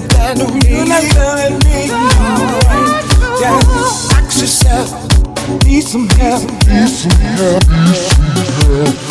better than me. You're not telling me. Yeah, ask yourself, need some help, need some help, need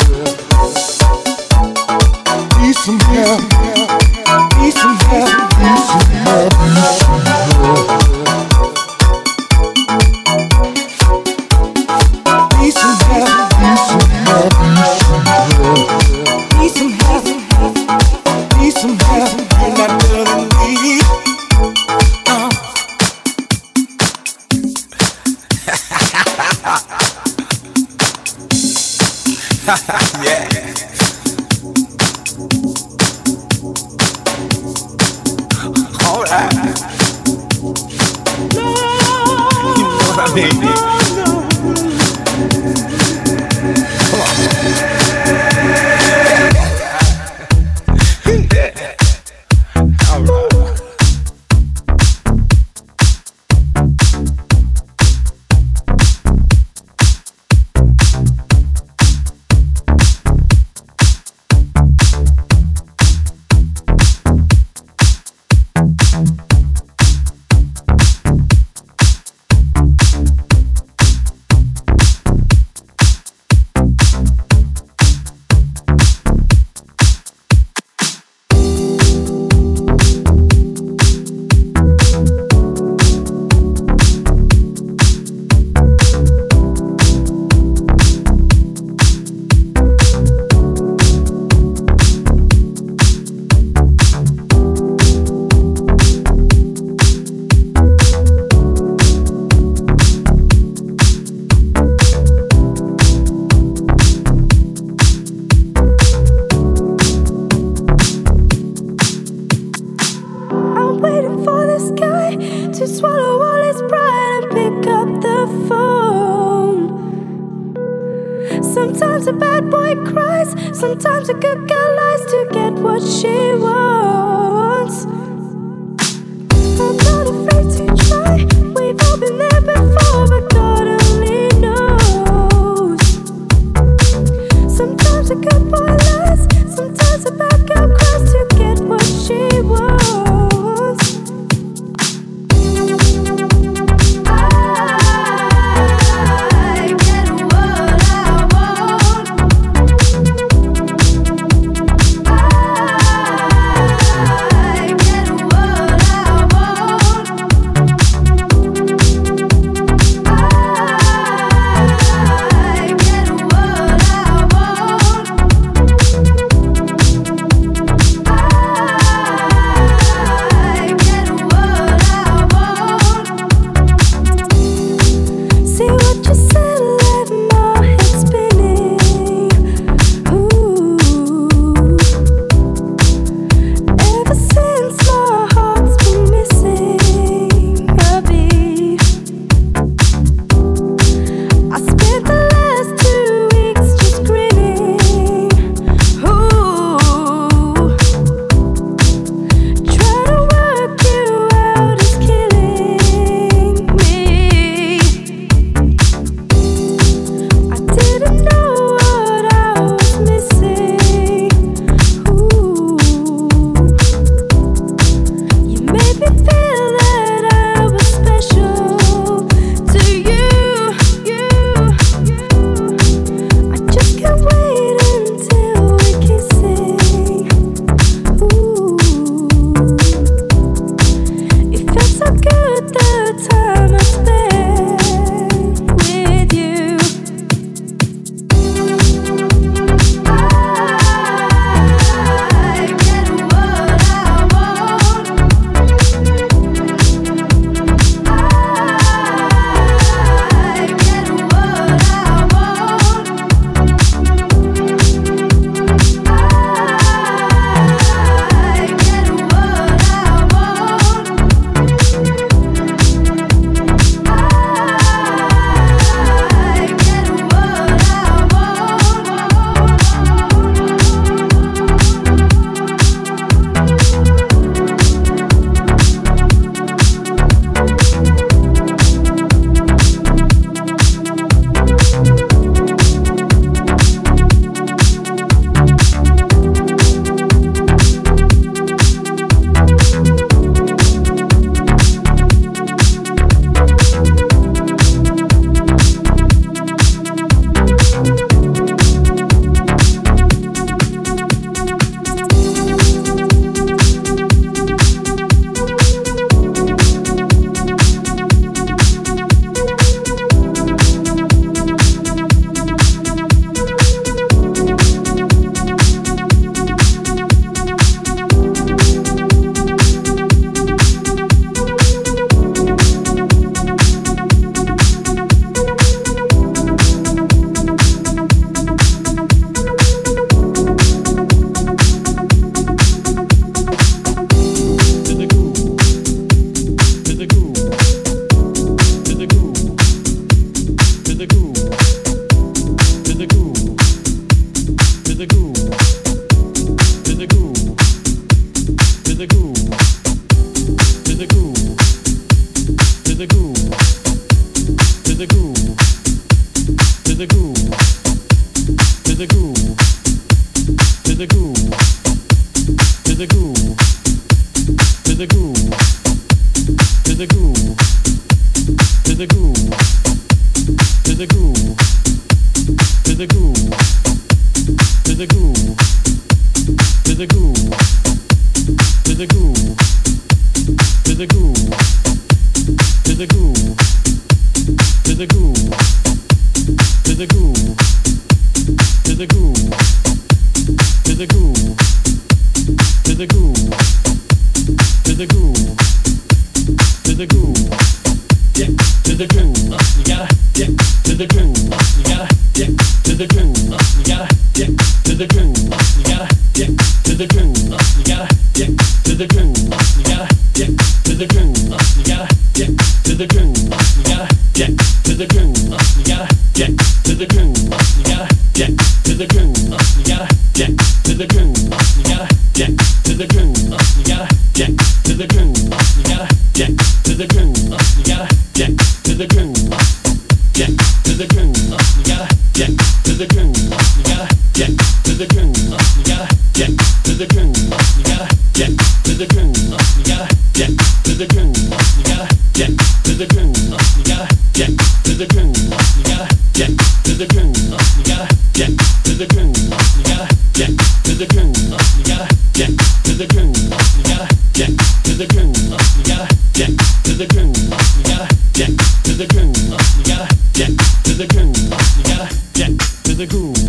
the groove.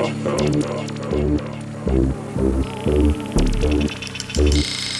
Thank you.